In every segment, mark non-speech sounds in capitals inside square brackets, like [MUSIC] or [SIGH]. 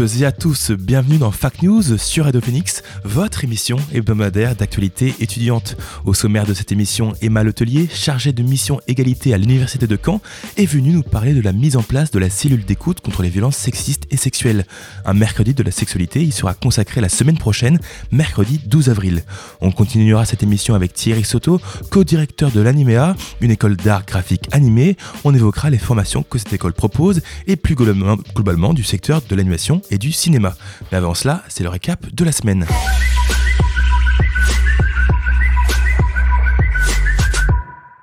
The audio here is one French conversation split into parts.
Toutes et à tous, bienvenue dans Fac News sur Radio votre émission hebdomadaire d'actualité étudiante. Au sommaire de cette émission, Emma Letelier, chargée de mission égalité à l'Université de Caen, est venue nous parler de la mise en place de la cellule d'écoute contre les violences sexistes et sexuelles. Un mercredi de la sexualité y sera consacré la semaine prochaine, mercredi 12 avril. On continuera cette émission avec Thierry Soto, co-directeur de l'Animea, une école d'art graphique animé. On évoquera les formations que cette école propose et plus globalement du secteur de l'animation et du cinéma. Mais avant cela, c'est le récap de la semaine.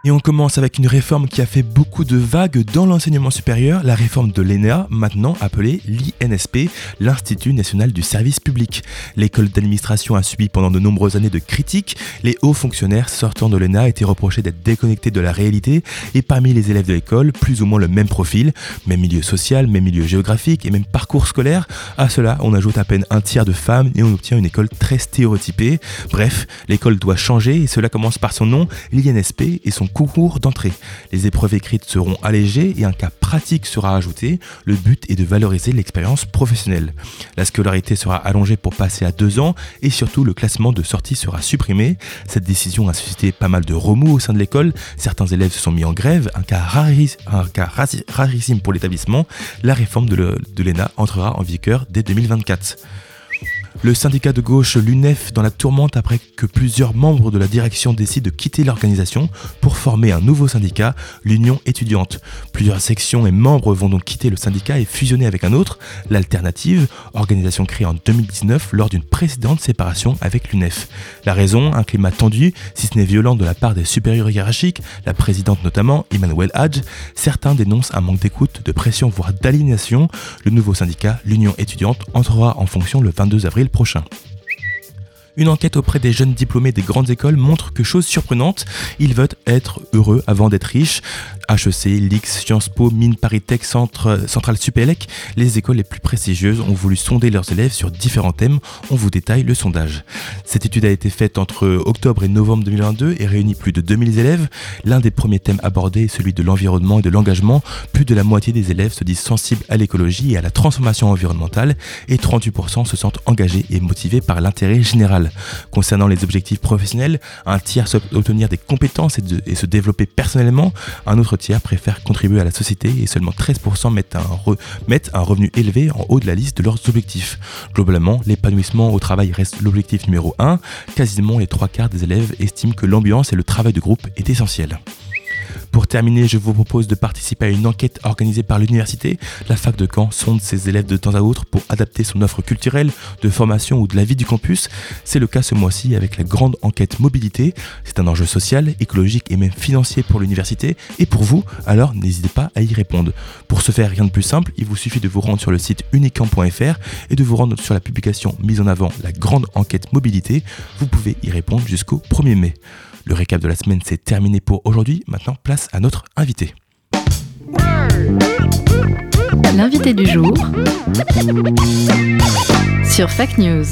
Et on commence avec une réforme qui a fait beaucoup de vagues dans l'enseignement supérieur, la réforme de l'ENA, maintenant appelée l'INSP, l'Institut national du service public. L'école d'administration a subi pendant de nombreuses années de critiques. Les hauts fonctionnaires sortant de l'ENA étaient reprochés d'être déconnectés de la réalité. Et parmi les élèves de l'école, plus ou moins le même profil, même milieu social, même milieu géographique et même parcours scolaire. À cela, on ajoute à peine un tiers de femmes et on obtient une école très stéréotypée. Bref, l'école doit changer et cela commence par son nom, l'INSP, et son concours d'entrée. Les épreuves écrites seront allégées et un cas pratique sera ajouté. Le but est de valoriser l'expérience professionnelle. La scolarité sera allongée pour passer à deux ans et surtout le classement de sortie sera supprimé. Cette décision a suscité pas mal de remous au sein de l'école. Certains élèves se sont mis en grève, un cas, rarissime pour l'établissement. La réforme de l'ENA entrera en vigueur dès 2024. Le syndicat de gauche l'UNEF dans la tourmente après que plusieurs membres de la direction décident de quitter l'organisation pour former un nouveau syndicat, l'Union étudiante. Plusieurs sections et membres vont donc quitter le syndicat et fusionner avec un autre, l'Alternative, organisation créée en 2019 lors d'une précédente séparation avec l'UNEF. La raison, un climat tendu, si ce n'est violent de la part des supérieurs hiérarchiques, la présidente notamment, Emmanuel Hadj. Certains dénoncent un manque d'écoute, de pression, voire d'aliénation. Le nouveau syndicat, l'Union étudiante, entrera en fonction le 22 avril prochain. Une enquête auprès des jeunes diplômés des grandes écoles montre que, chose surprenante, ils veulent être heureux avant d'être riches. HEC, LIX, Sciences Po, Mines, Paris Tech, Centre, Centrale Supélec, les écoles les plus prestigieuses ont voulu sonder leurs élèves sur différents thèmes. On vous détaille le sondage. Cette étude a été faite entre octobre et novembre 2022 et réunit plus de 2000 élèves. L'un des premiers thèmes abordés est celui de l'environnement et de l'engagement. Plus de la moitié des élèves se disent sensibles à l'écologie et à la transformation environnementale et 38% se sentent engagés et motivés par l'intérêt général. Concernant les objectifs professionnels, un tiers souhaite obtenir des compétences et, se développer personnellement, un autre tiers préfère contribuer à la société et seulement 13% mettent un, re- mettent un revenu élevé en haut de la liste de leurs objectifs. Globalement, l'épanouissement au travail reste l'objectif numéro 1. Quasiment les trois quarts des élèves estiment que l'ambiance et le travail de groupe est essentiel. Pour terminer, je vous propose de participer à une enquête organisée par l'université. La fac de Caen sonde ses élèves de temps à autre pour adapter son offre culturelle, de formation ou de la vie du campus. C'est le cas ce mois-ci avec la grande enquête mobilité. C'est un enjeu social, écologique et même financier pour l'université et pour vous, alors n'hésitez pas à y répondre. Pour ce faire, rien de plus simple, il vous suffit de vous rendre sur le site unicamp.fr et de vous rendre sur la publication mise en avant la grande enquête mobilité. Vous pouvez y répondre jusqu'au 1er mai. Le récap de la semaine, c'est terminé pour aujourd'hui. Maintenant, place à notre invité. L'invité du jour sur Fac News.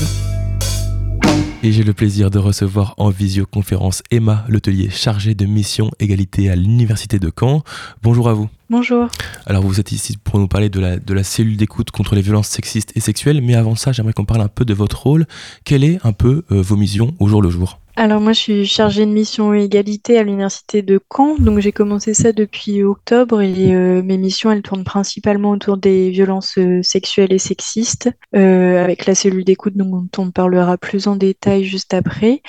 Et j'ai le plaisir de recevoir en visioconférence Emma Letelier, chargée de mission égalité à l'Université de Caen. Bonjour à vous. Bonjour. Alors vous êtes ici pour nous parler de la, de la cellule d'écoute contre les violences sexistes et sexuelles, mais avant ça, j'aimerais qu'on parle un peu de votre rôle. Quelle est un peu euh, vos missions au jour le jour? Alors moi je suis chargée de mission égalité à l'université de Caen, donc j'ai commencé ça depuis octobre et euh, mes missions elles tournent principalement autour des violences euh, sexuelles et sexistes euh, avec la cellule d'écoute dont on parlera plus en détail juste après.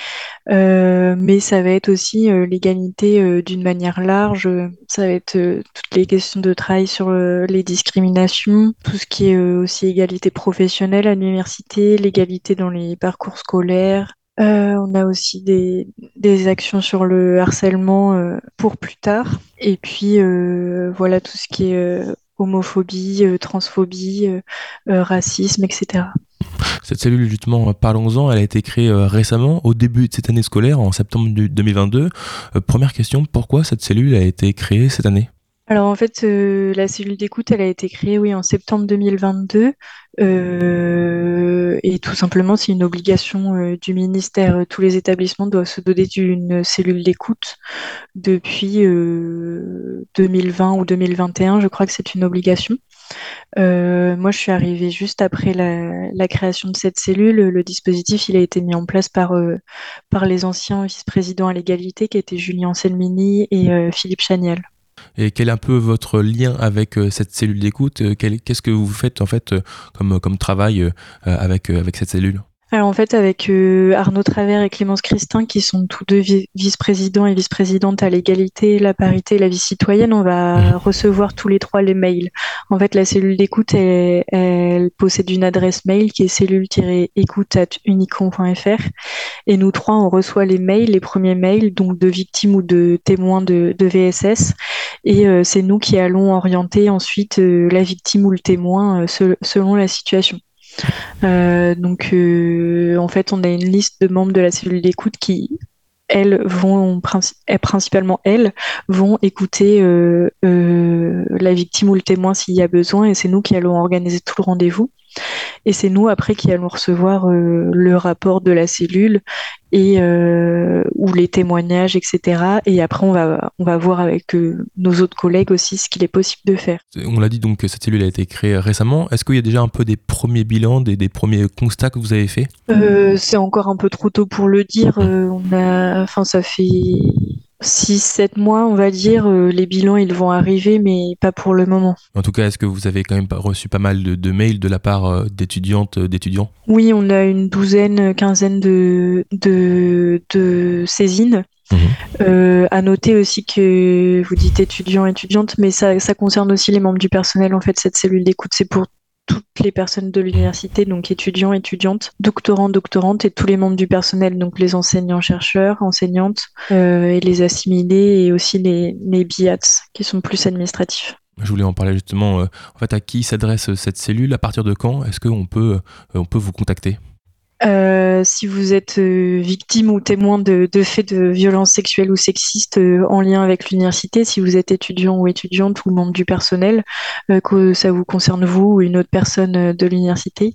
Euh, mais ça va être aussi euh, l'égalité d'une manière large, ça va être toutes les questions de travail sur les discriminations, tout ce qui est aussi égalité professionnelle à l'université, l'égalité dans les parcours scolaires, Euh, on a aussi des, actions sur le harcèlement euh, pour plus tard. Et puis, euh, voilà, tout ce qui est homophobie, transphobie, racisme, etc. Cette cellule, justement, parlons-en, elle a été créée récemment, au début de cette année scolaire, en septembre du- 2022. Euh, première question, pourquoi cette cellule a été créée cette année? Alors en fait, euh, la cellule d'écoute, elle a été créée, oui, en septembre 2022. euh, et tout simplement, c'est une obligation euh, du ministère. Tous les établissements doivent se doter d'une cellule d'écoute depuis euh, 2020 ou 2021. Je crois que c'est une obligation. Euh, moi, je suis arrivée juste après la, la création de cette cellule. Le dispositif, il a été mis en place par, euh, par les anciens vice-présidents à l'égalité, qui étaient Julien Selmini et euh, Philippe Chaniel. Et quel est un peu votre lien avec euh, cette cellule d'écoute? Euh, Qu'est-ce que vous faites en fait euh, comme, travail avec cette cellule? Alors en fait, avec euh, Arnaud Travers et Clémence Christin, qui sont tous deux vi- vice-présidents et vice-présidentes à l'égalité, la parité et la vie citoyenne, on va recevoir tous les trois les mails. En fait, la cellule d'écoute, elle, elle possède une adresse mail qui est cellule-écoute.unicon.fr. Et nous trois, on reçoit les mails, les premiers mails, donc de victimes ou de témoins de, de VSS. Et euh, c'est nous qui allons orienter ensuite euh, la victime ou le témoin euh, sel- selon la situation. Euh, donc, euh, en fait, on a une liste de membres de la cellule d'écoute qui, elles, vont, princi- principalement elles, vont écouter euh, la victime ou le témoin s'il y a besoin, et c'est nous qui allons organiser tout le rendez-vous. Et c'est nous après qui allons recevoir euh, le rapport de la cellule et euh, ou les témoignages, etc. Et après on va on va voir avec euh, nos autres collègues aussi ce qu'il est possible de faire. On l'a dit donc que cette cellule a été créée récemment. Est-ce qu'il y a déjà un peu des premiers bilans, des, des premiers constats que vous avez faits? C'est encore un peu trop tôt pour le dire. On a, enfin, ça fait 6-7 mois, on va dire. Euh, les bilans, ils vont arriver, mais pas pour le moment. En tout cas, est-ce que vous avez quand même reçu pas mal de, de mails de la part euh, d'étudiantes, euh, d'étudiants? Oui, on a une douzaine, quinzaine de, de, de saisines. Euh, à noter aussi que vous dites étudiants, étudiantes, mais ça, ça concerne aussi les membres du personnel. En fait, cette cellule d'écoute, c'est pour toutes les personnes de l'université, donc étudiants, étudiantes, doctorants, doctorantes et tous les membres du personnel, donc les enseignants, chercheurs, enseignantes euh, et les assimilés et aussi les, les BIATS qui sont plus administratifs. Je voulais en parler justement. euh, en fait, à qui s'adresse cette cellule À partir de quand est-ce qu'on peut, euh, on peut vous contacter? Euh, si vous êtes euh, victime ou témoin de, faits de violences sexuelles ou sexistes euh, en lien avec l'université, si vous êtes étudiant ou étudiante ou membre du personnel, que ça vous concerne vous ou une autre personne de l'université.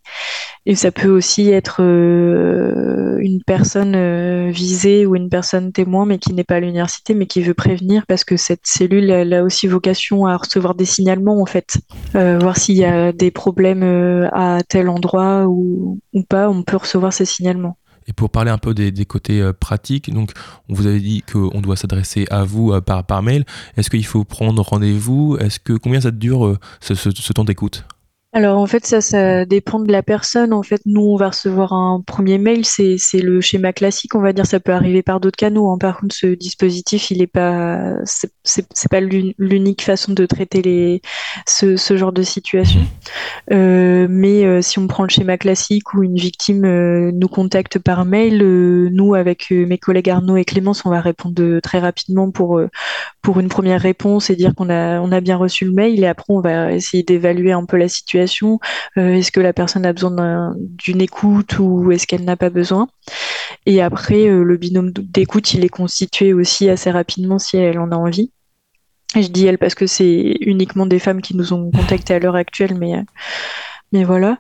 Et ça peut aussi être une personne visée ou une personne témoin, mais qui n'est pas à l'université, mais qui veut prévenir, parce que cette cellule, elle a aussi vocation à recevoir des signalements, en fait. Voir s'il y a des problèmes à tel endroit ou, pas, on peut ces signalements. Et pour parler un peu des, côtés euh, pratiques, donc on vous avait dit qu'on doit s'adresser à vous euh, par, mail. Est-ce qu'il faut prendre rendez-vous? Est-ce que combien ça dure euh, ce temps d'écoute? Alors en fait ça ça dépend de la personne. En fait nous on va recevoir un premier mail, c'est le schéma classique, on va dire ça peut arriver par d'autres canaux. hein. Par contre ce dispositif il est pas c'est pas l'un- l'unique façon de traiter les ce, genre de situation. Euh, mais euh, si on prend le schéma classique où une victime euh, nous contacte par mail, nous avec mes collègues Arnaud et Clémence on va répondre très rapidement pour pour une première réponse et dire qu'on a, on a bien reçu le mail et après on va essayer d'évaluer un peu la situation. Euh, est-ce que la personne a besoin d'un- d'une écoute ou est-ce qu'elle n'a pas besoin? Et après, euh, le binôme d'écoute, il est constitué aussi assez rapidement si elle en a envie. Je dis elle parce que c'est uniquement des femmes qui nous ont contactés à l'heure actuelle, mais, voilà.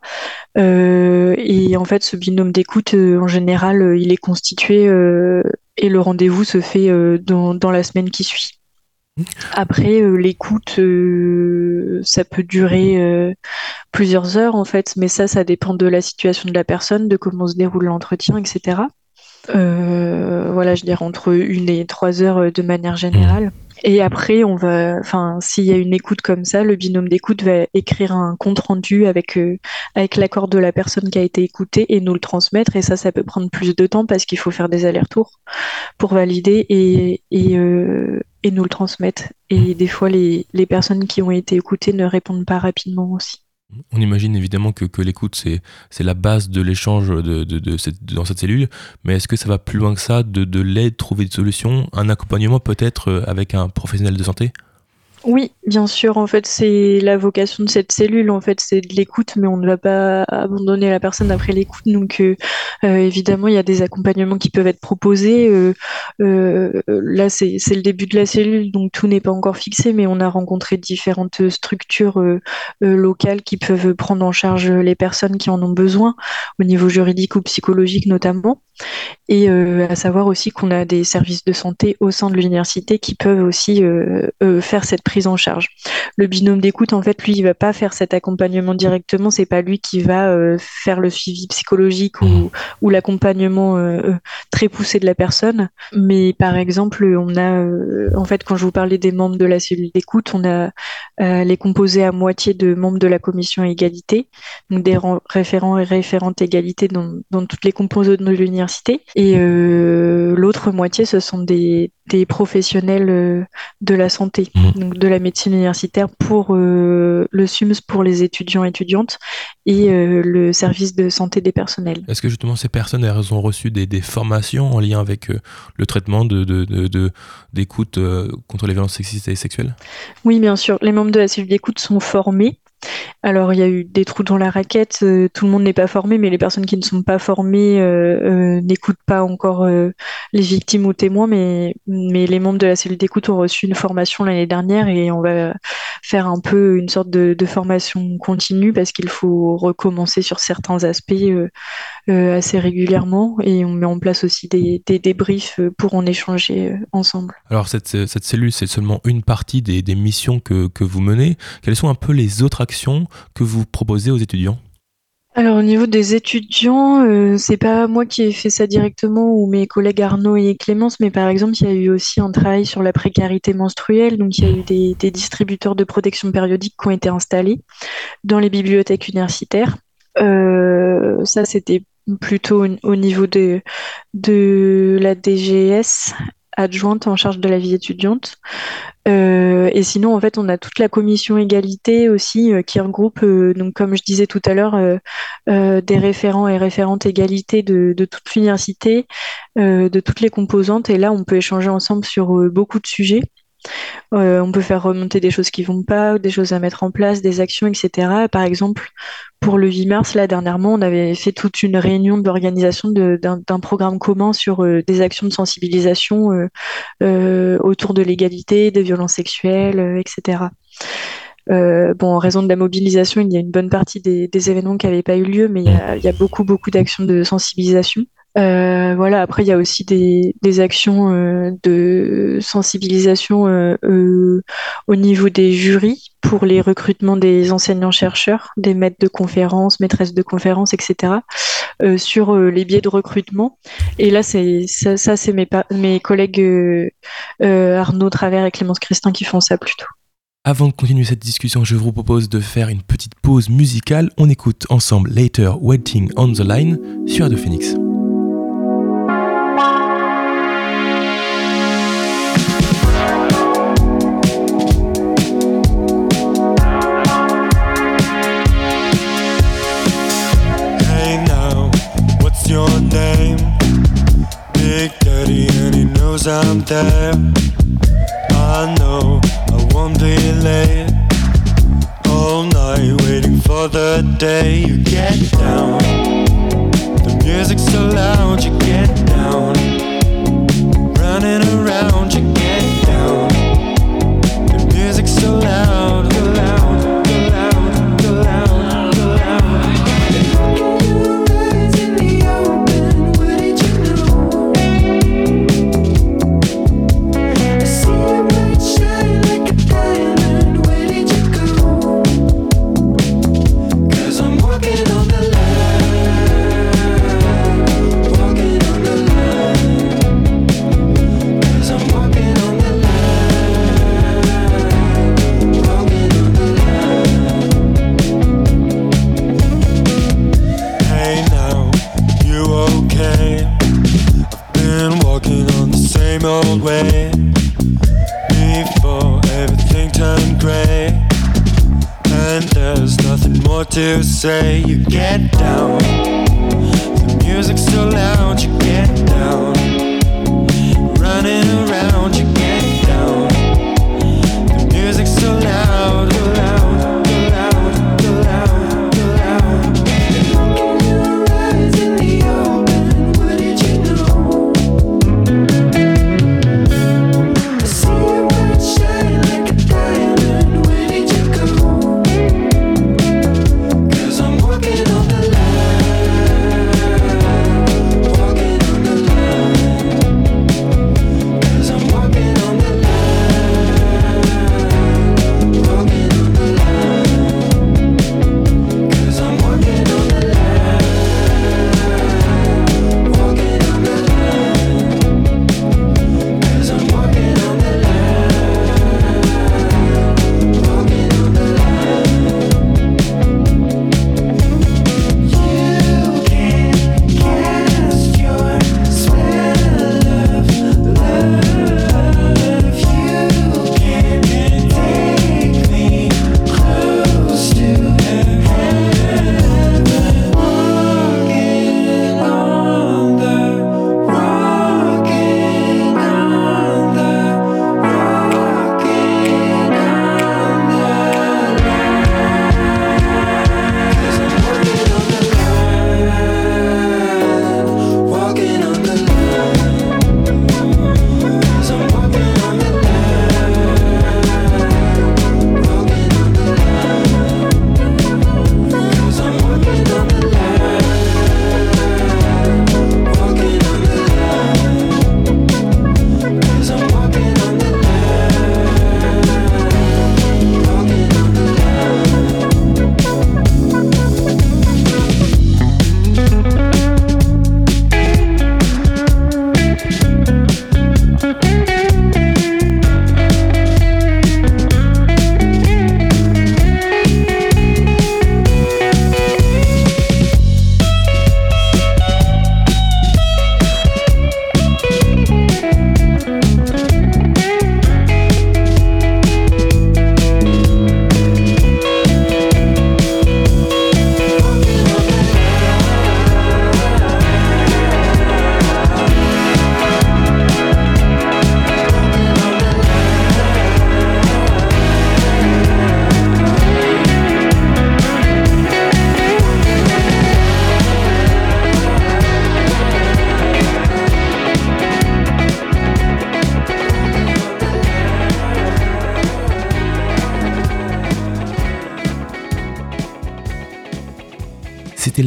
Euh, et en fait, ce binôme d'écoute, en général, il est constitué et le rendez-vous se fait dans la semaine qui suit. Après, euh, l'écoute, euh, ça peut durer euh, plusieurs heures en fait, mais ça, ça dépend de la situation de la personne, de comment se déroule l'entretien, etc. Voilà, je dirais entre une et trois heures de manière générale. Et après, on va, enfin, s'il y a une écoute comme ça, le binôme d'écoute va écrire un compte rendu avec euh, avec l'accord de la personne qui a été écoutée et nous le transmettre. Et ça, ça peut prendre plus de temps parce qu'il faut faire des allers-retours pour valider et et euh, et nous le transmettre. Et des fois, les les personnes qui ont été écoutées ne répondent pas rapidement aussi. On imagine évidemment que, l'écoute, c'est, la base de l'échange de, cette- dans cette cellule, mais est-ce que ça va plus loin que ça, de, de l'aide, trouver des solutions, un accompagnement peut-être euh, avec un professionnel de santé? Oui, bien sûr. En fait, c'est la vocation de cette cellule. En fait, c'est de l'écoute, mais on ne va pas abandonner la personne après l'écoute. Donc, euh, euh, évidemment, il y a des accompagnements qui peuvent être proposés. Euh, là, c'est le début de la cellule, donc tout n'est pas encore fixé, mais on a rencontré différentes structures locales qui peuvent prendre en charge les personnes qui en ont besoin, au niveau juridique ou psychologique notamment. Et à savoir aussi qu'on a des services de santé au sein de l'université qui peuvent aussi faire cette prise en charge. Le binôme d'écoute, en fait, lui, il va pas faire cet accompagnement directement. C'est pas lui qui va euh, faire le suivi psychologique ou, ou l'accompagnement euh, euh, très poussé de la personne. Mais par exemple, on a, euh, en fait, quand je vous parlais des membres de la cellule d'écoute, on a les composés à moitié de membres de la commission égalité, donc des ren- référents et référentes égalité dans, dans toutes les composantes de l'université. Et l'autre moitié, ce sont des, des professionnels de la santé, Mhm. donc de la médecine universitaire pour euh, le SUMS pour les étudiants et étudiantes et euh, le service de santé des personnels. Est-ce que justement ces personnes elles ont reçu des, des formations en lien avec euh, le traitement de, de, de, de- d'écoute contre les violences sexistes et sexuelles? Oui, bien sûr, les membres de la cellule d'écoute sont formés. Alors, il y a eu des trous dans la raquette, euh, tout le monde n'est pas formé, mais les personnes qui ne sont pas formées euh, euh, n'écoutent pas encore les victimes ou témoins, mais, mais les membres de la cellule d'écoute ont reçu une formation l'année dernière et on va faire un peu une sorte de, formation continue parce qu'il faut recommencer sur certains aspects assez régulièrement et on met en place aussi des, des débriefs pour en échanger ensemble. Alors cette, cette cellule, c'est seulement une partie des, des missions que, que vous menez. Quelles sont un peu les autres actions que vous proposez aux étudiants Alors au niveau des étudiants, euh, c'est pas moi qui ai fait ça directement ou mes collègues Arnaud et Clémence, mais par exemple il y a eu aussi un travail sur la précarité menstruelle, donc il y a eu des, distributeurs de protection périodique qui ont été installés dans les bibliothèques universitaires. Euh, ça c'était plutôt au, au niveau de, de la DGS adjointe en charge de la vie étudiante. Euh, et sinon, en fait, on a toute la commission égalité aussi euh, qui regroupe, euh, donc comme je disais tout à l'heure, euh, euh, des référents et référentes égalité de, de toute l'université, euh, de toutes les composantes. Et là, on peut échanger ensemble sur beaucoup de sujets. Euh, on peut faire remonter des choses qui vont pas, des choses à mettre en place, des actions, etc. Par exemple, pour le 8 mars, là, dernièrement, on avait fait toute une réunion d'organisation d'un programme commun sur euh, des actions de sensibilisation euh, autour de l'égalité, des violences sexuelles, etc. Bon, en raison de la mobilisation, il y a une bonne partie des, événements qui n'avaient pas eu lieu, mais il y a beaucoup, beaucoup d'actions de sensibilisation. Euh, voilà, après, il y a aussi des, actions euh, de sensibilisation euh, au niveau des jurys pour les recrutements des enseignants-chercheurs, des maîtres de conférences, maîtresses de conférences, etc., sur les biais de recrutement. Et là, c'est mes, collègues Arnaud Travers et Clémence Christin qui font ça plutôt. Avant de continuer cette discussion, je vous propose de faire une petite pause musicale. On écoute ensemble Later Waiting on the Line sur Radio Phoenix. Knows I'm there. I know I won't be late. All night waiting for the day you get down. The music's so loud, you get down. Running around, you to say. You get down. The music's so loud, you get down. Running around,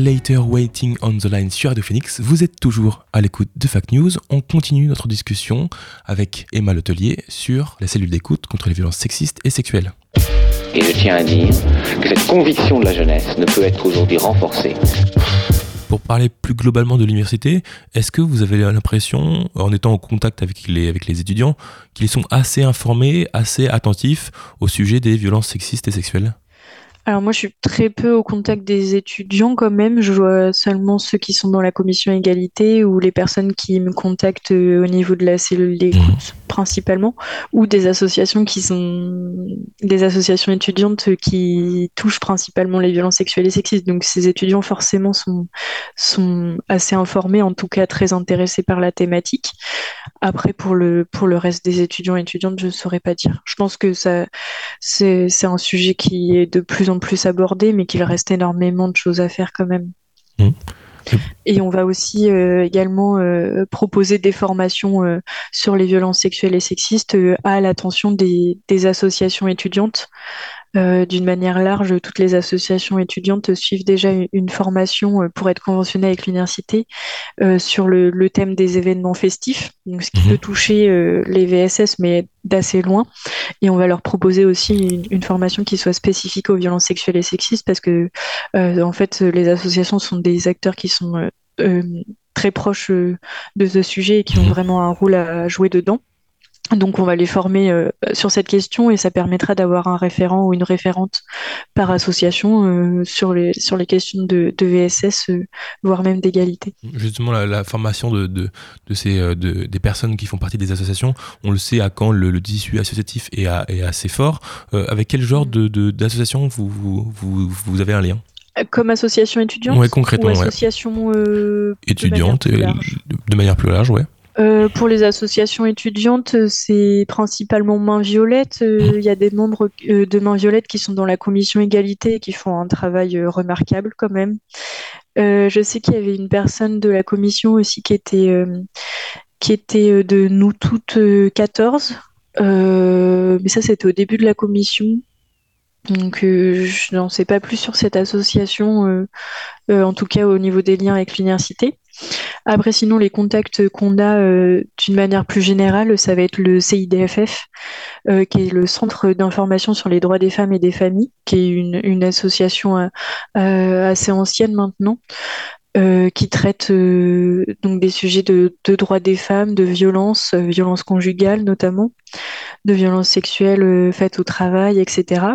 Later Waiting on the Line sur Radio Phoenix. Vous êtes toujours à l'écoute de Fact News. On continue notre discussion avec Emma Letelier sur la cellule d'écoute contre les violences sexistes et sexuelles. Et je tiens à dire que cette conviction de la jeunesse ne peut être aujourd'hui renforcée. Pour parler plus globalement de l'université, est-ce que vous avez l'impression, en étant en contact avec les, avec les étudiants, qu'ils sont assez informés, assez attentifs au sujet des violences sexistes et sexuelles? Alors moi, je suis très peu au contact des étudiants quand même. Je vois seulement ceux qui sont dans la commission égalité ou les personnes qui me contactent euh, au niveau de la cellule d'écoute principalement, ou des associations qui sont des associations étudiantes qui touchent principalement les violences sexuelles et sexistes. Donc ces étudiants forcément sont, sont assez informés, en tout cas très intéressés par la thématique. Après, pour le, pour le reste des étudiants et étudiantes, je ne saurais pas dire. Je pense que ça, c'est, un sujet qui est de plus en plus abordé, mais qu'il reste énormément de choses à faire quand même. Mmh. Et on va aussi euh, également euh, proposer des formations euh, sur les violences sexuelles et sexistes à l'attention des, des associations étudiantes. Euh, D'une manière large, toutes les associations étudiantes suivent déjà une, une formation euh, pour être conventionnées avec l'université euh, sur le, le thème des événements festifs, donc ce qui Mhm. peut toucher euh, les VSS, mais d'assez loin. Et on va leur proposer aussi une, une formation qui soit spécifique aux violences sexuelles et sexistes, parce que en fait, les associations sont des acteurs qui sont très proches de ce sujet et qui ont Mhm. vraiment un rôle à jouer dedans. Donc, on va les former euh, sur cette question et ça permettra d'avoir un référent ou une référente par association euh, sur, les, sur les questions de, de VSS, euh, voire même d'égalité. Justement, la, la formation de, de, de ces, de, des personnes qui font partie des associations, on le sait à quand le, le tissu associatif est, à- est assez fort. Avec quel genre d'association vous, vous, vous, vous avez un lien? Comme association étudiante Ouais, concrètement, ou association Étudiante, de manière et- plus large de manière plus large, ouais. Euh, pour les associations étudiantes, euh, c'est principalement Main Violette. Euh, Il y a des membres euh, de Main Violette qui sont dans la commission égalité et qui font un travail remarquable quand même. Je sais qu'il y avait une personne de la commission aussi qui était, qui était de nous toutes euh, 14. Euh, mais ça, c'était au début de la commission. Donc, je n'en sais pas plus sur cette association, en tout cas au niveau des liens avec l'université. Après, sinon, les contacts qu'on a euh, d'une manière plus générale, ça va être le CIDFF, euh, qui est le Centre d'information sur les droits des femmes et des familles, qui est une, association euh, assez ancienne maintenant, euh, qui traite euh, donc des sujets de, de droits des femmes, de violences, euh, violences conjugales notamment, de violences sexuelles euh, faites au travail, etc.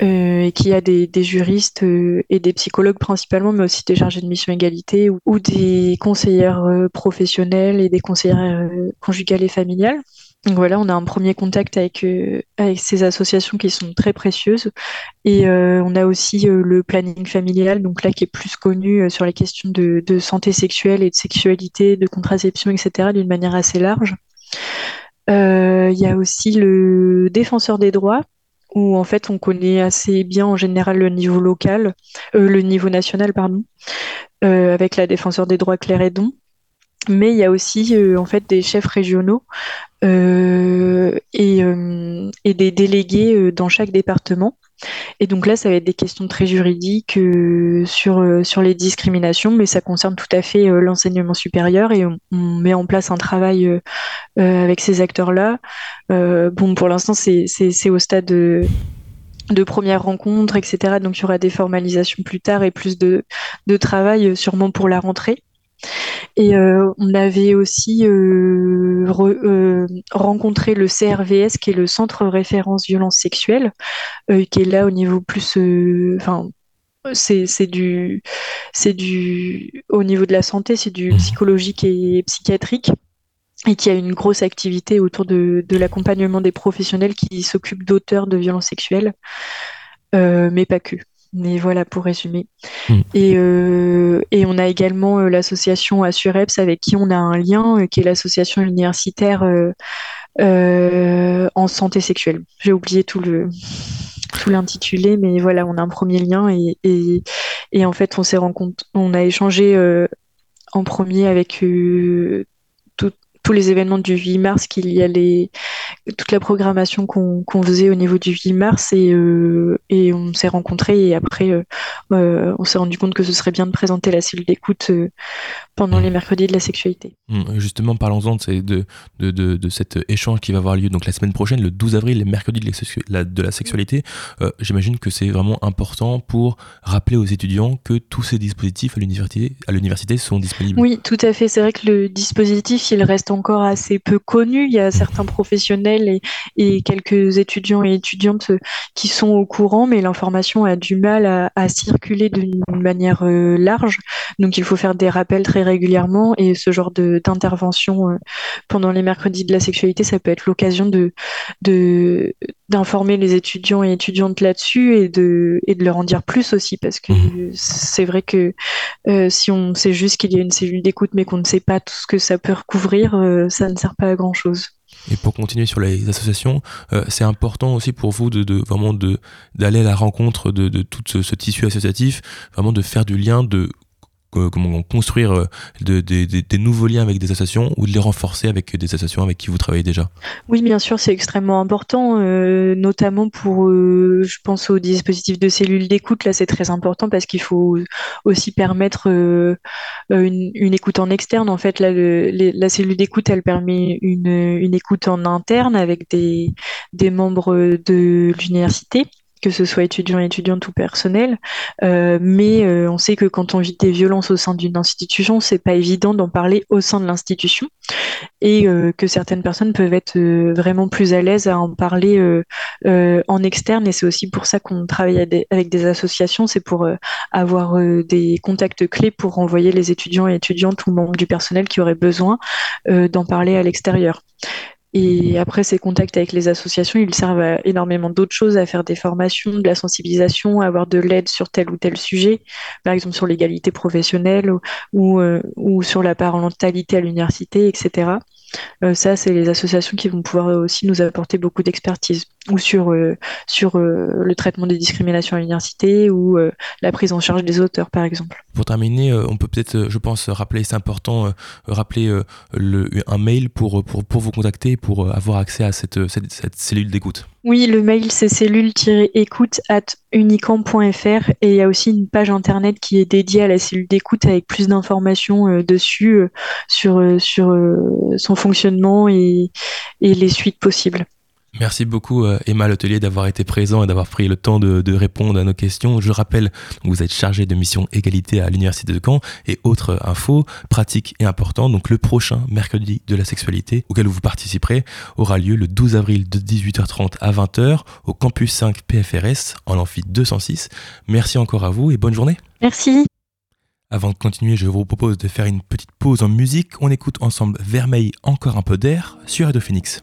Et qui a des, des juristes euh, et des psychologues principalement, mais aussi des chargés de mission égalité ou, ou des conseillères euh, professionnelles et des conseillères euh, conjugales et familiales. Donc voilà, on a un premier contact avec, euh, ces associations qui sont très précieuses. Et euh, on a aussi euh, le planning familial, donc là qui est plus connu sur les questions de, santé sexuelle et de sexualité, de contraception, etc., d'une manière assez large. Il y a aussi le défenseur des droits, où en fait on connaît assez bien en général le niveau local, le niveau national, pardon, avec la défenseur des droits Claire Edon. Mais il y a aussi euh, en fait des chefs régionaux euh, et, euh, et des délégués dans chaque département. Et donc là, ça va être des questions très juridiques sur, sur les discriminations, mais ça concerne tout à fait l'enseignement supérieur et on, met en place un travail avec ces acteurs-là. Bon, pour l'instant, c'est au stade de, de première rencontre, etc. Donc il y aura des formalisations plus tard et plus de, de travail sûrement pour la rentrée. Et euh, on avait aussi euh, re- euh, rencontré le CRVS, qui est le Centre Référence Violence Sexuelle, qui est là au niveau plus, enfin, c'est c'est du, c'est du, au niveau de la santé, c'est du Mhm. psychologique et psychiatrique, et qui a une grosse activité autour de, de l'accompagnement des professionnels qui s'occupent d'auteurs de violences sexuelles, euh, mais pas que. Mais voilà pour résumer. Et, euh, et on a également euh, l'association Assureps avec qui on a un lien, euh, qui est l'association universitaire en santé sexuelle. J'ai oublié tout le tout l'intitulé, mais voilà, on a un premier lien et, et, et en fait on s'est rencontré, on a échangé en premier avec tous les événements du 8 mars, qu'il y a les, toute la programmation qu'on faisait au niveau du 8 mars et, euh, et on s'est rencontrés et après euh, euh, on s'est rendu compte que ce serait bien de présenter la cellule d'écoute euh, pendant les mercredis de la sexualité. Mm, Justement, parlons-en de, de, de, cet échange qui va avoir lieu donc la semaine prochaine, le 12 avril, les mercredis de la, de la sexualité. Euh, J'imagine que c'est vraiment important pour rappeler aux étudiants que tous ces dispositifs à l'université à l'université sont disponibles. Oui, tout à fait. C'est vrai que le dispositif, il reste encore assez peu connu. Il y a certains professionnels et, et quelques étudiants et étudiantes euh, qui sont au courant, mais l'information a du mal à, à circuler d'une manière euh, large. Donc, il faut faire des rappels très régulièrement et ce genre de- d'intervention euh, pendant les mercredis de la sexualité, ça peut être l'occasion de de d'informer les étudiants et étudiantes là-dessus et de et de leur en dire plus aussi parce que Mhm. c'est vrai que euh, si on sait juste qu'il y a une cellule d'écoute mais qu'on ne sait pas tout ce que ça peut recouvrir, euh, ça ne sert pas à grand-chose. Et pour continuer sur les associations, euh, c'est important aussi pour vous de, de vraiment de d'aller à la rencontre de, de tout ce, ce tissu associatif, vraiment de faire du lien, de comment construire euh, de- de- de- des nouveaux liens avec des associations ou de les renforcer avec des associations avec qui vous travaillez déjà. Oui, bien sûr, c'est extrêmement important, euh, notamment pour, euh, je pense au dispositif de cellules d'écoute. Là, c'est très important parce qu'il faut aussi permettre une, écoute en externe. En fait, là, le- les- la cellule d'écoute, elle permet une, écoute en interne avec des membres de l'université. Que ce soit étudiant, étudiante ou personnel. Euh, mais euh, on sait que quand on vit des violences au sein d'une institution, c'est pas évident d'en parler au sein de l'institution et euh, que certaines personnes peuvent être vraiment plus à l'aise à en parler en externe. Et c'est aussi pour ça qu'on travaille avec des associations, c'est pour avoir des contacts clés pour envoyer les étudiants et étudiantes ou membres du personnel qui auraient besoin d'en parler à l'extérieur. Et après, ces contacts avec les associations, ils servent à énormément d'autres choses, à faire des formations, de la sensibilisation, à avoir de l'aide sur tel ou tel sujet, par exemple sur l'égalité professionnelle ou, ou, euh, ou sur la parentalité à l'université, etc. Euh, ça, c'est les associations qui vont pouvoir aussi nous apporter beaucoup d'expertise, ou sur, euh, sur euh, le traitement des discriminations à l'université, ou la prise en charge des auteurs, par exemple. Pour terminer, on peut peut-être, je pense, rappeler, c'est important, rappeler le, un mail pour, pour, pour, vous contacter, pour avoir accès à cette, cette, cette cellule d'écoute. Oui, le mail, c'est cellule-écoute at unicamp.fr et il y a aussi une page internet qui est dédiée à la cellule d'écoute avec plus d'informations dessus sur, sur son fonctionnement et, les suites possibles. Merci beaucoup euh, Emma Letelier d'avoir été présent et d'avoir pris le temps de, répondre à nos questions. Je rappelle, vous êtes chargé de mission égalité à l'Université de Caen et autres infos pratiques et importantes. Donc le prochain mercredi de la sexualité auquel vous participerez aura lieu le 12 avril de 18h30 à 20h au campus 5 PFRS en amphi 206. Merci encore à vous et bonne journée. Merci. Avant de continuer, je vous propose de faire une petite pause en musique. On écoute ensemble Vermeil, encore un peu d'air sur Radio Phoenix.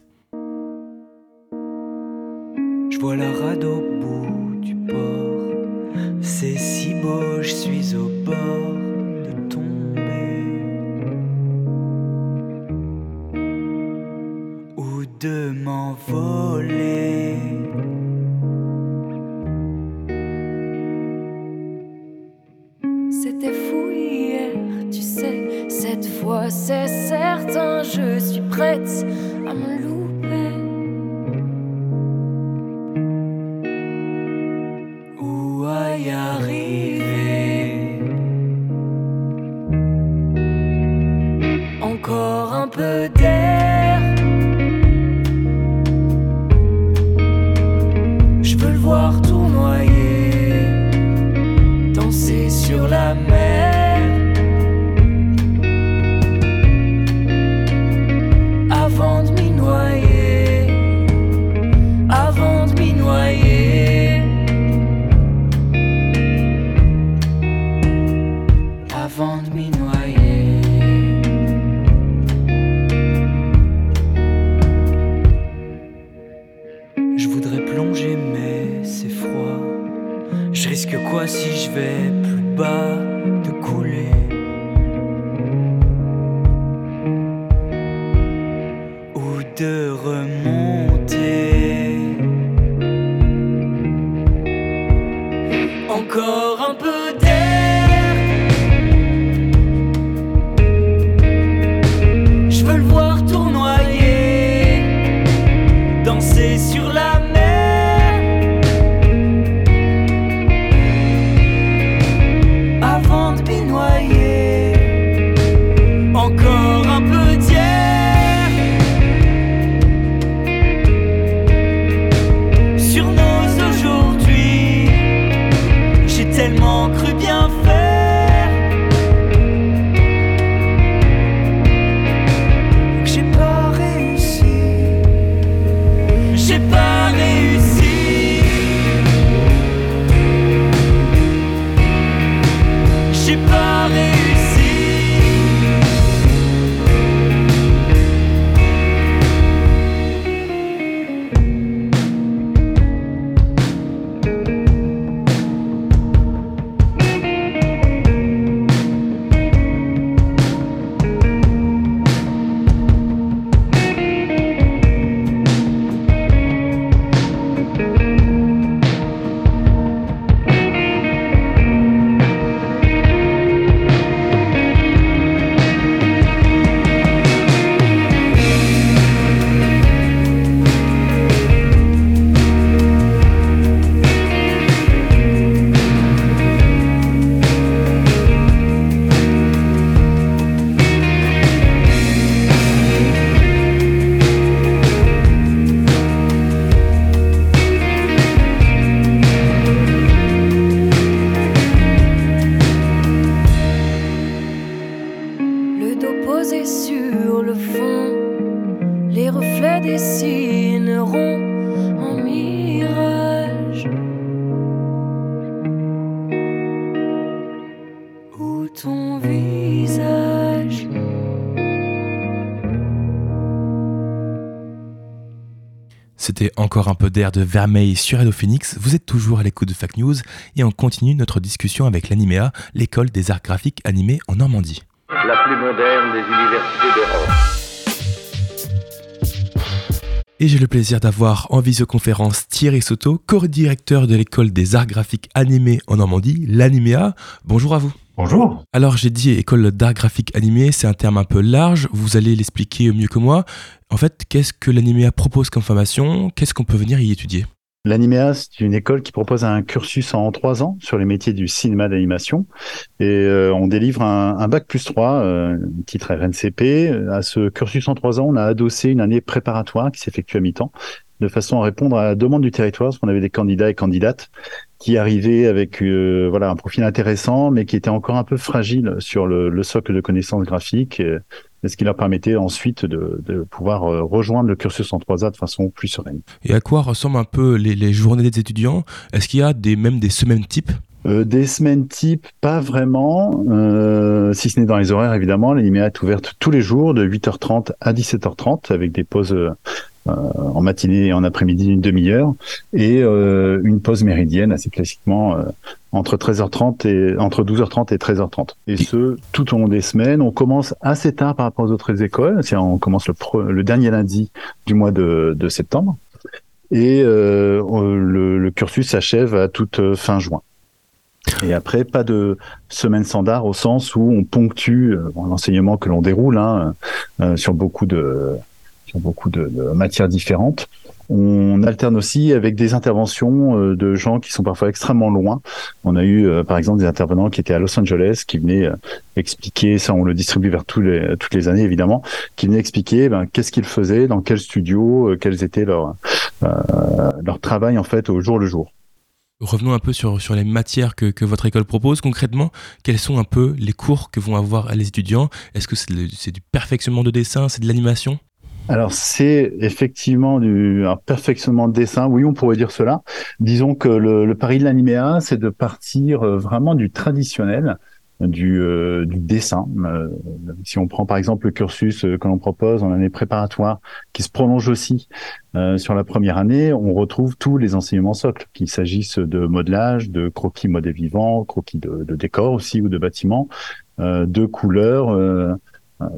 Je vois la rade au bout du port. C'est si beau, je suis au bord de tomber. Ou de m'envoler. De encore un peu d'air de vermeil sur Radio Phoenix. Vous êtes toujours à l'écoute de Fact News et on continue notre discussion avec l'Animéa, l'école des arts graphiques animés en Normandie. La plus moderne des universités d'Europe. Et j'ai le plaisir d'avoir en visioconférence Thierry Soto, co-directeur de l'école des arts graphiques animés en Normandie, l'Animéa. Bonjour à vous. Bonjour. Alors j'ai dit école d'art graphique animé, c'est un terme un peu large, vous allez l'expliquer mieux que moi. En fait, qu'est-ce que l'Animéa propose comme formation? Qu'est-ce qu'on peut venir y étudier? L'Animéa, c'est une école qui propose un cursus en trois ans sur les métiers du cinéma d'animation. Et euh, on délivre un, un, bac plus 3, euh, titre RNCP. À ce cursus en trois ans, on a adossé une année préparatoire qui s'effectue à mi-temps, de façon à répondre à la demande du territoire, parce qu'on avait des candidats et candidates qui arrivaient avec euh, voilà un profil intéressant, mais qui était encore un peu fragile sur le, le socle de connaissances graphiques, euh, ce qui leur permettait ensuite de, de pouvoir euh, rejoindre le cursus en 3A de façon plus sereine. Et à quoi ressemblent un peu les, les journées des étudiants? Est-ce qu'il y a des, même des semaines types? Euh, des semaines type, pas vraiment, euh, si ce n'est dans les horaires évidemment. L'animéa est ouverte tous les jours de 8h30 à 17h30 avec des pauses en matinée et en après-midi d'une demi-heure et euh, une pause méridienne assez classiquement euh, entre 13h30 et entre 12h30 et 13h30. Et ce tout au long des semaines. On commence assez tard par rapport aux autres écoles. On commence le, le dernier lundi du mois de, de septembre et euh, le, le cursus s'achève à toute fin juin. Et après, pas de semaine standard au sens où on ponctue euh, l'enseignement que l'on déroule hein, euh, sur beaucoup de beaucoup de, matières différentes. On alterne aussi avec des interventions euh, de gens qui sont parfois extrêmement loin. On a eu, euh, par exemple, des intervenants qui étaient à Los Angeles, qui venaient euh, expliquer, ça on le distribue vers toutes les années évidemment, qui venaient expliquer ben, qu'est-ce qu'ils faisaient, dans quel studio, quels étaient leurs leur travail en fait au jour le jour. Revenons un peu sur, sur les matières que, que, votre école propose. Concrètement, quels sont un peu les cours que vont avoir les étudiants? Est-ce que c'est du perfectionnement de dessin C'est de l'animation? Alors c'est effectivement du un perfectionnement de dessin, oui on pourrait dire cela. Disons que le, pari de l'animéa, c'est de partir vraiment du traditionnel, du, euh, du dessin. Euh, si on prend par exemple le cursus que l'on propose en année préparatoire, qui se prolonge aussi euh, sur la première année, on retrouve tous les enseignements socles, qu'il s'agisse de modelage, de croquis modèles vivants, croquis de, de décors aussi ou de bâtiments, de couleurs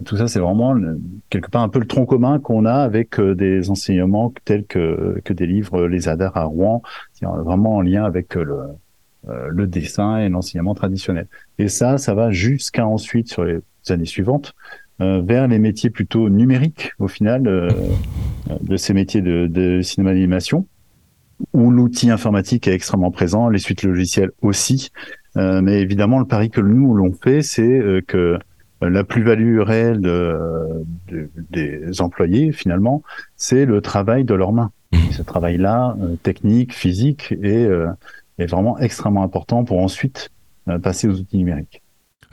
tout ça, c'est vraiment quelque part un peu le tronc commun qu'on a avec des enseignements tels que, que délivrent les ADAR à Rouen, vraiment en lien avec le, le dessin et l'enseignement traditionnel. Et ça, ça va jusqu'à ensuite, sur les années suivantes, euh, vers les métiers plutôt numériques, au final, euh, de ces métiers de, de cinéma d'animation, où l'outil informatique est extrêmement présent, les suites logicielles aussi. Euh, mais évidemment, le pari que nous, l'on fait, c'est que la plus-value réelle de, de, des employés, finalement, c'est le travail de leurs mains. Et ce travail-là, euh, technique, physique, est, euh, est, vraiment extrêmement important pour ensuite euh, passer aux outils numériques.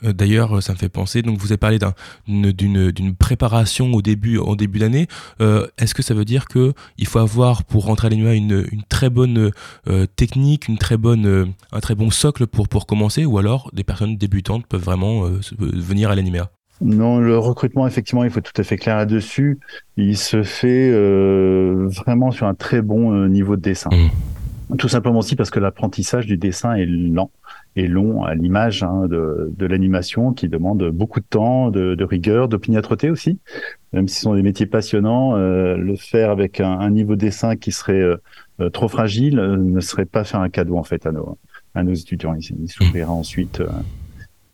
D'ailleurs, ça me fait penser, donc vous avez parlé d'une préparation au début, au début d'année. Euh, Est-ce que ça veut dire qu'il faut avoir pour rentrer à l'ENUA une, une très bonne euh, technique, une très bonne, euh, un très bon socle pour, pour commencer ou alors des personnes débutantes peuvent vraiment venir à l'ANIMEA non, le recrutement, effectivement, il faut tout à fait clair là-dessus. Il se fait euh, vraiment sur un très bon niveau de dessin. Mmh. Tout simplement aussi parce que l'apprentissage du dessin est lent et long à l'image hein, de, de l'animation qui demande beaucoup de temps, de, de rigueur, d'opiniâtreté aussi. Même si ce sont des métiers passionnants, euh, le faire avec un, un, niveau de dessin qui serait euh, trop fragile euh, ne serait pas faire un cadeau en fait à nos, à nos étudiants. Il, il s'ouvrira ensuite euh,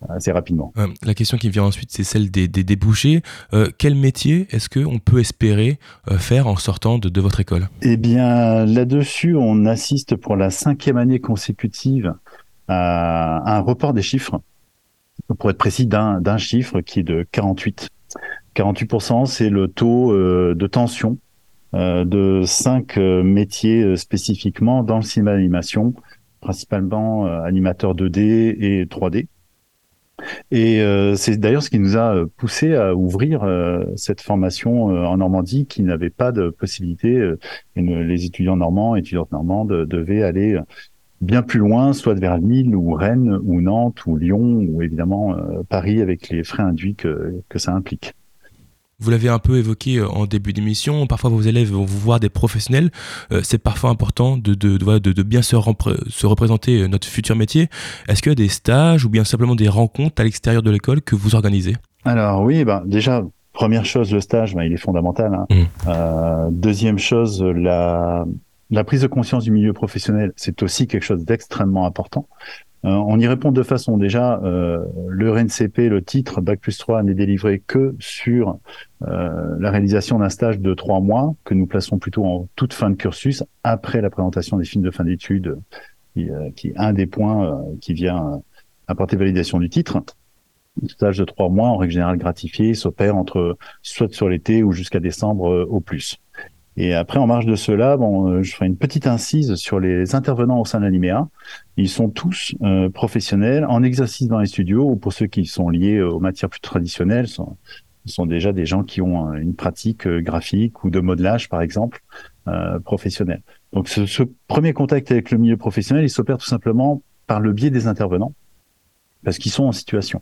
assez rapidement. Euh, la question qui vient ensuite, c'est celle des, des débouchés. Euh, quel métier est-ce qu'on peut espérer euh, faire en sortant de, de votre école? Eh bien, là-dessus, on assiste pour la cinquième année consécutive à un report des chiffres, pour être précis, d'un chiffre qui est de 48. 48%, c'est le taux de tension de cinq métiers spécifiquement dans le cinéma d'animation, principalement animateur 2D et 3D. Et euh, c'est d'ailleurs ce qui nous a poussé à ouvrir euh, cette formation euh, en Normandie qui n'avait pas de possibilité. les étudiants normands, étudiantes normandes devaient aller bien plus loin, soit vers Lille ou Rennes ou Nantes ou Lyon ou évidemment Paris avec les frais induits que, que ça implique. Vous l'avez un peu évoqué euh, en début d'émission, parfois vos élèves vont vous voir des professionnels. Euh, c'est parfois important de, de, de, de bien se, se, représenter euh, notre futur métier. Est-ce qu'il y a des stages ou bien simplement des rencontres à l'extérieur de l'école que vous organisez? Alors oui, ben, déjà, première chose, le stage, ben, il est fondamental. Hein. Mmh. Euh, deuxième chose, la, la prise de conscience du milieu professionnel, c'est aussi quelque chose d'extrêmement important. Euh, on y répond de façon déjà, euh, le RNCP, le titre Bac plus 3 n'est délivré que sur euh, la réalisation d'un stage de trois mois que nous plaçons plutôt en toute fin de cursus après la présentation des films de fin d'études, qui, qui, est un des points qui vient apporter validation du titre. Un stage de trois mois, en règle générale gratifié, s'opère entre soit sur l'été ou jusqu'à décembre au plus. Et après, en marge de cela, bon, euh, je ferai une petite incise sur les intervenants au sein de l'Animéa. Ils sont tous euh, professionnels en exercice dans les studios, ou pour ceux qui sont liés aux matières plus traditionnelles, sont, sont déjà des gens qui ont euh, une pratique graphique ou de modelage, par exemple, euh, professionnelle. Donc, ce, ce, premier contact avec le milieu professionnel, il s'opère tout simplement par le biais des intervenants, parce qu'ils sont en situation.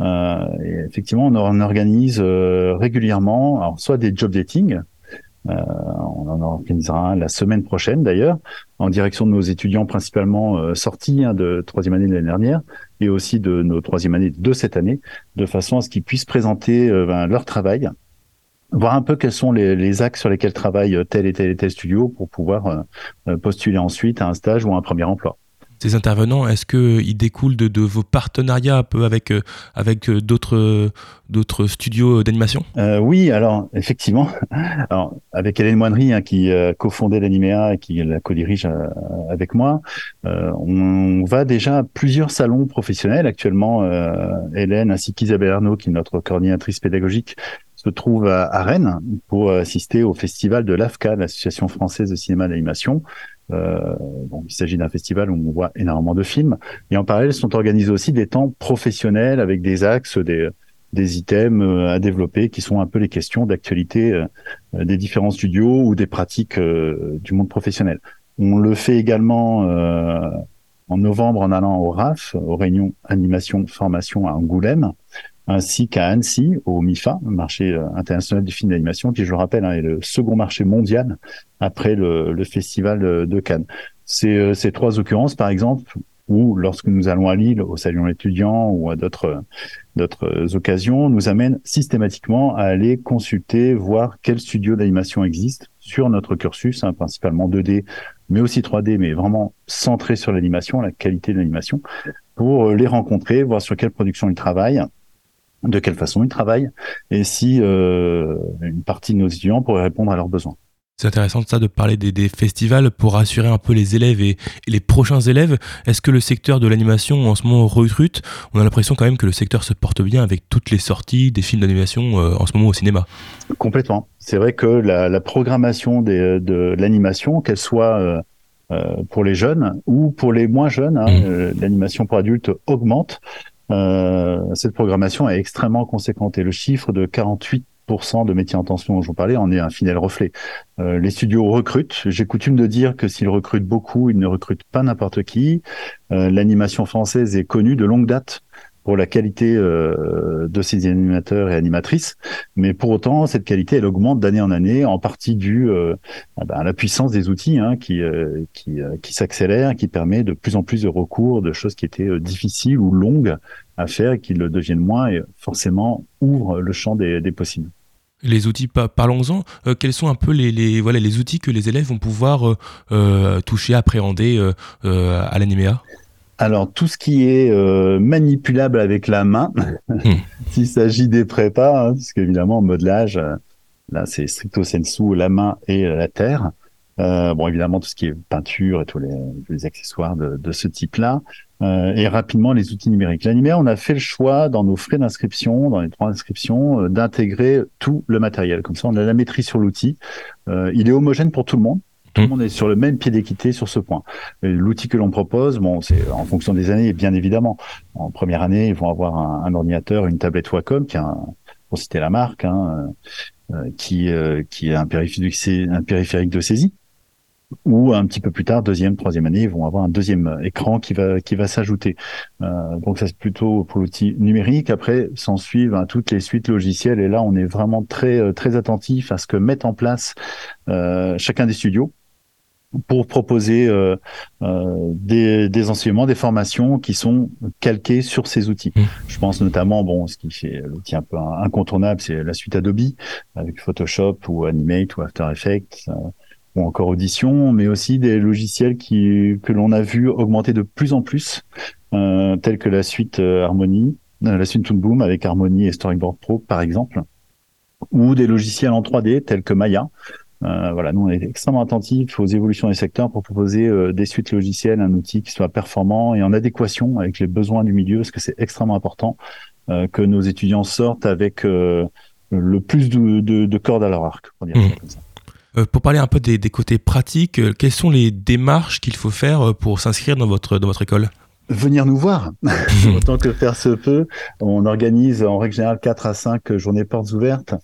Euh, effectivement, on, on organise régulièrement, alors, soit des job dating, euh, on en organisera la semaine prochaine d'ailleurs, en direction de nos étudiants principalement euh, sortis hein, de troisième année de l'année dernière et aussi de nos troisième années de cette année, de façon à ce qu'ils puissent présenter euh, ben, leur travail, voir un peu quels sont les, les, axes sur lesquels travaille tel et tel et tel studio pour pouvoir postuler ensuite à un stage ou à un premier emploi ces intervenants, est-ce qu'ils découlent de, vos partenariats un peu avec, euh, avec euh, d'autres, studios d'animation? Euh, Oui, alors effectivement, [LAUGHS] avec Hélène Moinery hein, qui a cofondé l'Animéa et qui la co-dirige avec moi, on va déjà à plusieurs salons professionnels. Actuellement, Hélène ainsi qu'Isabelle Arnaud, qui est notre coordinatrice pédagogique, se trouve à, Rennes pour assister au festival de l'AFCA, l'Association française de cinéma d'animation, euh, il s'agit d'un festival où on voit énormément de films. Et en parallèle, sont organisés aussi des temps professionnels avec des axes, des, des items euh, à développer qui sont un peu les questions d'actualité euh, des différents studios ou des pratiques du monde professionnel. On le fait également en novembre en allant au RAF, aux réunions animation formation à Angoulême, ainsi qu'à Annecy, au MIFA, marché euh, international du film d'animation, qui, je le rappelle, hein, est le second marché mondial après le, festival de Cannes. Ces, euh, ces trois occurrences, par exemple, ou lorsque nous allons à Lille, au Salon étudiant ou à d'autres d'autres occasions, nous amènent systématiquement à aller consulter, voir quel studio d'animation existe sur notre cursus, hein, principalement 2D, mais aussi 3D, mais vraiment centré sur l'animation, la qualité de l'animation, pour euh, les rencontrer, voir sur quelle production ils travaillent, de quelle façon ils travaillent et si euh, une partie de nos étudiants pourrait répondre à leurs besoins. C'est intéressant ça de parler des, des, festivals pour rassurer un peu les élèves et, les prochains élèves. Est-ce que le secteur de l'animation en ce moment recrute? On a l'impression quand même que le secteur se porte bien avec toutes les sorties des films d'animation euh, en ce moment au cinéma. Complètement. C'est vrai que la, la programmation des, de l'animation, qu'elle soit euh, euh, pour les jeunes ou pour les moins jeunes, hein, mmh. l'animation pour adultes augmente. Euh, cette programmation est extrêmement conséquente et le chiffre de 48 de métiers en tension dont je vous parlais en est un fidèle reflet. Euh, les studios recrutent. J'ai coutume de dire que s'ils recrutent beaucoup, ils ne recrutent pas n'importe qui. Euh, l'animation française est connue de longue date pour la qualité euh, de ses animateurs et animatrices, mais pour autant cette qualité elle augmente d'année en année, en partie due euh, ben, à la puissance des outils hein, qui euh, qui, qui s'accélère, qui permet de plus en plus de recours de choses qui étaient difficiles ou longues à faire qui le deviennent moins et forcément ouvrent le champ des, des possibles. Les outils, parlons-en. quels sont un peu les, les, voilà les outils que les élèves vont pouvoir toucher, appréhender à l'animéa alors tout ce qui est euh, manipulable avec la main, [LAUGHS] hmm. [LAUGHS] s'il s'agit des prépas, hein, parce qu'évidemment modelage, euh, là c'est stricto sensu la main et la terre. Euh, bon évidemment tout ce qui est peinture et tous les, accessoires de, ce type-là. et rapidement les outils numériques. L'animé, on a fait le choix dans nos frais d'inscription, dans les trois inscriptions, d'intégrer tout le matériel. Comme ça on a la maîtrise sur l'outil. il est homogène pour tout le monde. Tout le mmh. monde est sur le même pied d'équité sur ce point. L'outil que l'on propose, bon, c'est en fonction des années, bien évidemment. En première année, ils vont avoir un, ordinateur, une tablette Wacom, qui a, pour citer la marque, hein, euh, qui, euh, qui a un périphérique, un périphérique de saisie. ou un petit peu plus tard, deuxième, troisième année, ils vont avoir un deuxième écran qui va qui va s'ajouter. Euh, donc ça c'est plutôt pour l'outil numérique. Après, s'en suivent hein, toutes les suites logicielles et là on est vraiment très euh, très attentif à ce que mettent en place euh, chacun des studios pour proposer euh, euh, des, des, enseignements, des formations qui sont calquées sur ces outils. Mmh. Je pense notamment, bon, ce qui fait l'outil un peu incontournable, c'est la suite Adobe avec Photoshop ou Animate ou After Effects ou encore Audition, mais aussi des logiciels qui que l'on a vu augmenter de plus en plus, euh, tels que la suite euh, Harmony, euh, la suite Toon Boom avec Harmony et Storyboard Pro par exemple, ou des logiciels en 3D tels que Maya. Euh, voilà, nous on est extrêmement attentifs aux évolutions des secteurs pour proposer euh, des suites logicielles, un outil qui soit performant et en adéquation avec les besoins du milieu, parce que c'est extrêmement important euh, que nos étudiants sortent avec le plus de, de, de cordes à leur arc, pour dire Mmh. comme ça. Euh, pour parler un peu des, des côtés pratiques, euh, quelles sont les démarches qu'il faut faire pour s'inscrire dans votre, dans votre école? Venir nous voir. [LAUGHS] Autant que faire se peut. On organise en règle générale 4 à 5 journées portes ouvertes.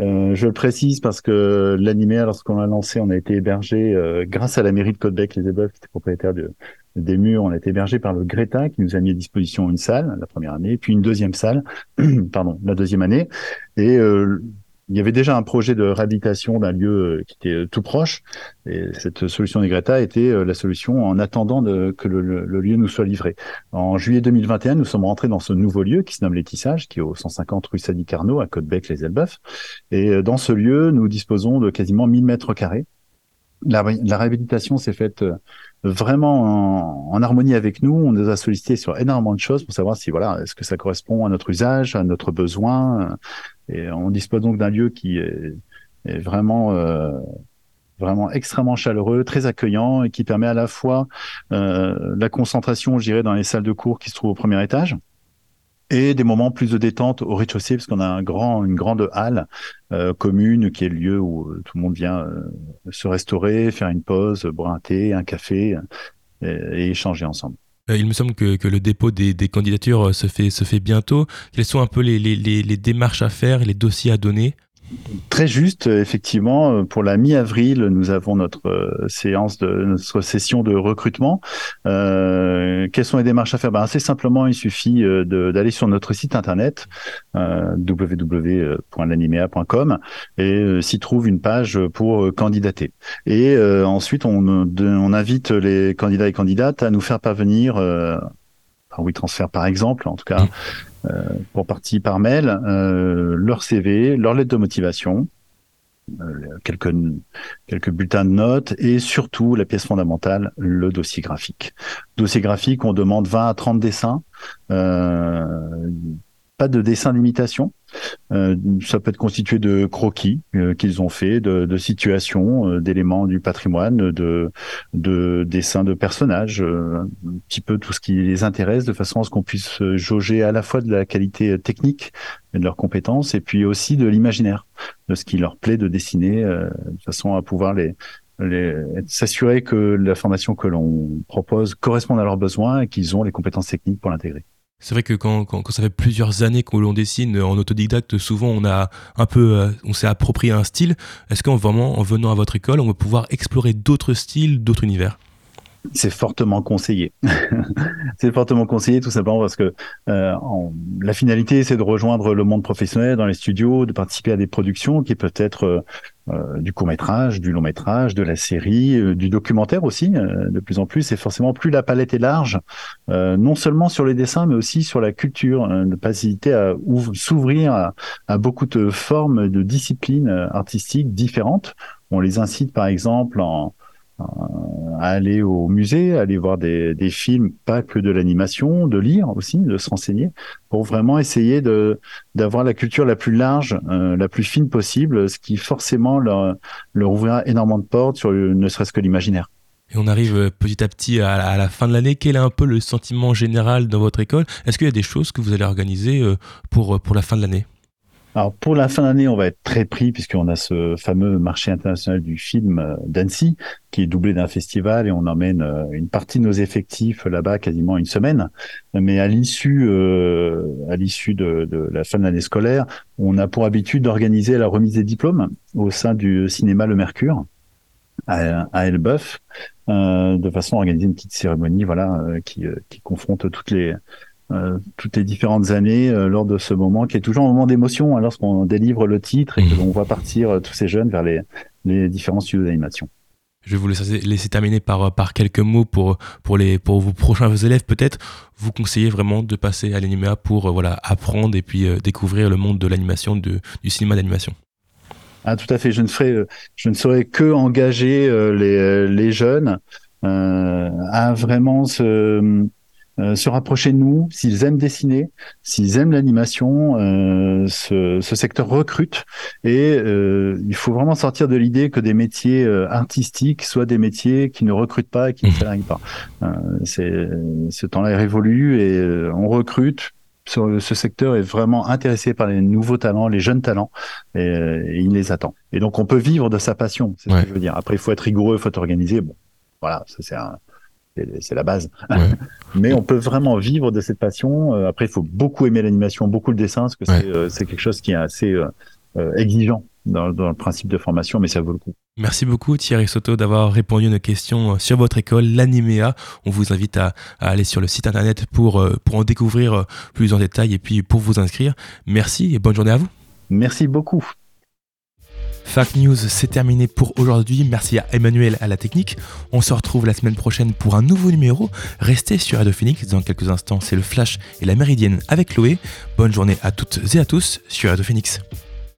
Euh, je le précise parce que l'animéa, lorsqu'on l'a lancé, on a été hébergé euh, grâce à la mairie de Côte-Bec, les Elbeuf, qui était propriétaire de, des murs. On a été hébergé par le Greta, qui nous a mis à disposition une salle la première année, puis une deuxième salle, [CLEARS THROAT] pardon, la deuxième année. Et euh, il y avait déjà un projet de réhabilitation d'un lieu euh, qui était euh, tout proche. Et cette solution des Greta était euh, la solution en attendant que le, lieu nous soit livré. En juillet 2021, nous sommes rentrés dans ce nouveau lieu qui se nomme L'étissage, qui est au 150 rue Sadi Carnot, à Côte-Bec, les Elbeuf. Et dans ce lieu, nous disposons de quasiment 1000 mètres carrés. La, ré- la réhabilitation s'est faite vraiment en, harmonie avec nous. On nous a sollicité sur énormément de choses pour savoir si voilà, est-ce que ça correspond à notre usage, à notre besoin. Et on dispose donc d'un lieu qui est, est vraiment euh, vraiment extrêmement chaleureux, très accueillant et qui permet à la fois euh, la concentration, je dirais, dans les salles de cours qui se trouvent au premier étage et des moments plus de détente au rez-de-chaussée parce qu'on a un grand, une grande halle euh, commune qui est le lieu où euh, tout le monde vient euh, se restaurer, faire une pause, boire un thé, un café euh, et, et échanger ensemble. Euh, Il me semble que, que le dépôt des, des candidatures se fait, se fait bientôt. Quelles sont un peu les, les, les démarches à faire, les dossiers à donner? Très juste, euh, effectivement, euh, pour la mi-avril, nous avons notre euh, séance de notre session de recrutement. Quelles sont les démarches à faire? Ben, Assez simplement, il suffit d'aller sur notre site internet euh, www.lanimea.com et s'y trouve une page pour candidater. Et ensuite, on, invite les candidats et candidates à nous faire parvenir par WeTransfer par exemple, en tout cas euh, pour partie par mail, euh, leur CV, leur lettre de motivation, euh, quelques quelques bulletins de notes et surtout la pièce fondamentale, le dossier graphique. Dossier graphique, on demande 20 à 30 dessins. Euh, pas de dessin d'imitation. Euh, ça peut être constitué de croquis euh, qu'ils ont fait, de, situations, euh, d'éléments du patrimoine, de, de dessins de personnages, euh, un petit peu tout ce qui les intéresse, de façon à ce qu'on puisse jauger à la fois de la qualité technique et de leurs compétences, et puis aussi de l'imaginaire, de ce qui leur plaît de dessiner, euh, de façon à pouvoir les- s'assurer que la formation que l'on propose corresponde à leurs besoins et qu'ils ont les compétences techniques pour l'intégrer. C'est vrai que quand, quand, quand ça fait plusieurs années que l'on dessine en autodidacte, souvent on a un peu, euh, on s'est approprié un style. Est-ce qu'en vraiment, en venant à votre école, on va pouvoir explorer d'autres styles, d'autres univers? C'est fortement conseillé. [LAUGHS] c'est fortement conseillé tout simplement parce que euh, la finalité, c'est de rejoindre le monde professionnel dans les studios, de participer à des productions qui peuvent être euh, euh, du court métrage, du long métrage, de la série, euh, du documentaire aussi, euh, de plus en plus. Et forcément, plus la palette est large, non seulement sur les dessins, mais aussi sur la culture, euh, ne pas hésiter à s'ouvrir à, à beaucoup de formes, de disciplines artistiques différentes. On les incite, par exemple, en, à aller au musée, à aller voir des, films, pas que de l'animation, de lire aussi, de se renseigner, pour vraiment essayer de d'avoir la culture la plus large, euh, la plus fine possible, ce qui forcément leur, ouvrira énormément de portes sur le- ne serait-ce que l'imaginaire. Et on arrive euh, petit à petit à, à la fin de l'année. Quel est un peu le sentiment général dans votre école? Est-ce qu'il y a des choses que vous allez organiser euh, pour, euh, pour la fin de l'année? Alors pour la fin d'année, on va être très pris puisqu'on a ce fameux marché international du film euh, d'Annecy qui est doublé d'un festival et on emmène euh, une partie de nos effectifs là-bas quasiment une semaine. Mais à l'issue, euh, à l'issue de, de la fin de l'année scolaire, on a pour habitude d'organiser la remise des diplômes au sein du cinéma Le Mercure. à, à Elbeuf, de façon à organiser une petite cérémonie, voilà, qui, qui confronte toutes les toutes les différentes années lors de ce moment qui est toujours un moment d'émotion hein, lorsqu'on délivre le titre et que mmh. l'on voit partir tous ces jeunes vers les, les différents studios d'animation. Je vais vous laisser, laisser terminer par, par quelques mots pour, pour, les, pour vos prochains élèves. Peut-être vous conseillez vraiment de passer à l'anima pour voilà, apprendre et puis découvrir le monde de l'animation, du cinéma d'animation. Ah, tout à fait. Je ne ferai, je ne saurais que engager les, les jeunes euh, à vraiment se, euh, se rapprocher de nous, s'ils aiment dessiner, s'ils aiment l'animation, euh, ce, ce, secteur recrute et euh, il faut vraiment sortir de l'idée que des métiers euh, artistiques soient des métiers qui ne recrutent pas et qui ne salarient pas. c'est, ce temps-là est révolu et on recrute. Ce, ce, secteur est vraiment intéressé par les nouveaux talents, les jeunes talents, et, et il les attend. Et donc on peut vivre de sa passion, c'est ce que je veux dire. Après, il faut être rigoureux, il faut être organisé. Bon, voilà, ça c'est un, c'est la base. [LAUGHS] Mais on peut vraiment vivre de cette passion. Euh, après, il faut beaucoup aimer l'animation, beaucoup le dessin, parce que euh, c'est quelque chose qui est assez euh, exigeant dans, le principe de formation, mais ça vaut le coup. Merci beaucoup Thierry Soto d'avoir répondu à nos questions sur votre école, l'Animéa. On vous invite à, aller sur le site internet pour, pour en découvrir plus en détail et puis pour vous inscrire. Merci et bonne journée à vous. Merci beaucoup. Fact News, c'est terminé pour aujourd'hui. Merci à Emmanuel à la technique. On se retrouve la semaine prochaine pour un nouveau numéro. Restez sur Radio. Dans quelques instants, c'est le Flash et la Méridienne avec Chloé. Bonne journée à toutes et à tous sur Radio.